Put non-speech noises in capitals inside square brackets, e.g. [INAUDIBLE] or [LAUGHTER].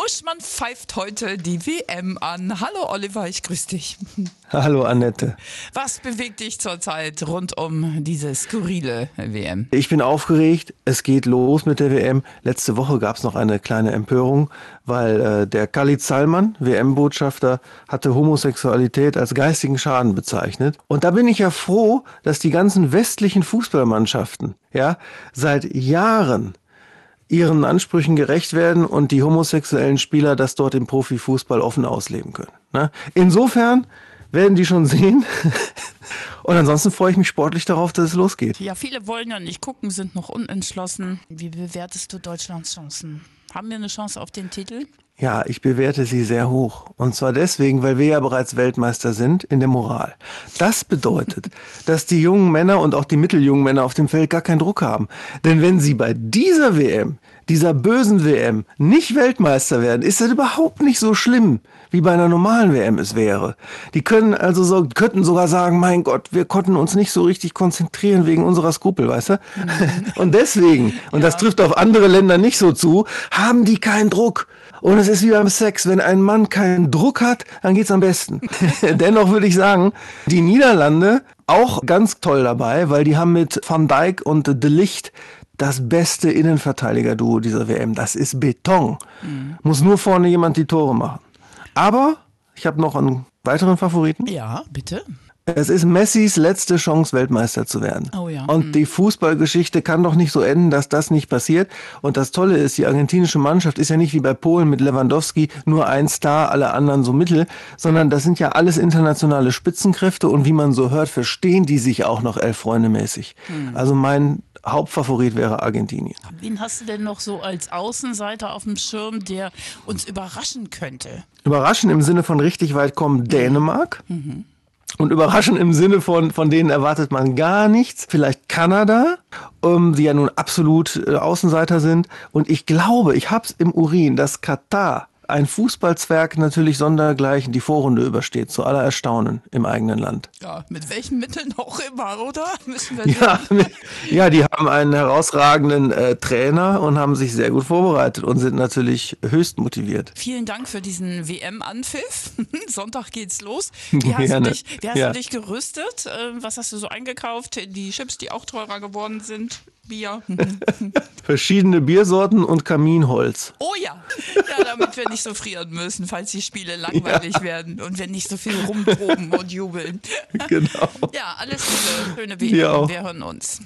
Uschmann pfeift heute die WM an. Hallo Oliver, ich grüße dich. [LAUGHS] Hallo Annette. Was bewegt dich zurzeit rund um diese skurrile WM? Ich bin aufgeregt. Es geht los mit der WM. Letzte Woche gab es noch eine kleine Empörung, weil äh, der Khalid Salman, WM-Botschafter, hatte Homosexualität als geistigen Schaden bezeichnet. Und da bin ich ja froh, dass die ganzen westlichen Fußballmannschaften ja seit Jahren ihren Ansprüchen gerecht werden und die homosexuellen Spieler das dort im Profifußball offen ausleben können. Ne? Insofern werden die schon sehen. [LAUGHS] Und ansonsten freue ich mich sportlich darauf, dass es losgeht. Ja, viele wollen ja nicht gucken, sind noch unentschlossen. Wie bewertest du Deutschlands Chancen? Haben wir eine Chance auf den Titel? Ja, ich bewerte sie sehr hoch. Und zwar deswegen, weil wir ja bereits Weltmeister sind in der Moral. Das bedeutet, [LAUGHS] dass die jungen Männer und auch die mitteljungen Männer auf dem Feld gar keinen Druck haben. Denn wenn sie bei dieser WM, dieser bösen WM, nicht Weltmeister werden, ist das überhaupt nicht so schlimm, wie bei einer normalen WM es wäre. Die können also so, könnten sogar sagen, mein Gott, wir konnten uns nicht so richtig konzentrieren wegen unserer Skrupel, weißt du? Mhm. Und deswegen, und ja. das trifft auf andere Länder nicht so zu, haben die keinen Druck. Und es ist wie beim Sex, wenn ein Mann keinen Druck hat, dann geht's am besten. [LAUGHS] Dennoch würde ich sagen, die Niederlande auch ganz toll dabei, weil die haben mit Van Dijk und De Licht das beste Innenverteidiger-Duo dieser WM. Das ist Beton. Mhm. Muss nur vorne jemand die Tore machen. Aber ich habe noch einen weiteren Favoriten. Ja, bitte. Es ist Messis letzte Chance, Weltmeister zu werden. Oh ja. Und mhm. die Fußballgeschichte kann doch nicht so enden, dass das nicht passiert. Und das Tolle ist, die argentinische Mannschaft ist ja nicht wie bei Polen mit Lewandowski nur ein Star, alle anderen so mittel, sondern das sind ja alles internationale Spitzenkräfte und wie man so hört, verstehen die sich auch noch elf Freunde mäßig. Mhm. Also mein Hauptfavorit wäre Argentinien. Wen hast du denn noch so als Außenseiter auf dem Schirm, der uns überraschen könnte? Überraschen im Sinne von richtig weit kommen Dänemark. Mhm. Und überraschen im Sinne von, von denen erwartet man gar nichts. Vielleicht Kanada, ähm, die ja nun absolut äh, Außenseiter sind. Und ich glaube, ich hab's im Urin, dass Katar ein Fußballzwerg natürlich sondergleichen die Vorrunde übersteht, zu aller Erstaunen im eigenen Land. Ja, mit welchen Mitteln auch immer, oder? [LAUGHS] Müssen wir ja, mit, ja, die haben einen herausragenden äh, Trainer und haben sich sehr gut vorbereitet und sind natürlich höchst motiviert. Vielen Dank für diesen WM-Anpfiff. [LAUGHS] Sonntag geht's los. [LAUGHS] Wie hast, du dich, wie hast ja. du dich gerüstet? Äh, was hast du so eingekauft? Die Chips, die auch teurer geworden sind? Bier. [LAUGHS] Verschiedene Biersorten und Kaminholz. Oh ja. Ja, damit wir nicht so frieren müssen, falls die Spiele langweilig ja. werden und wir nicht so viel rumproben und jubeln. [LAUGHS] Genau. Ja, alles Liebe, schöne. Wir, wir hören uns.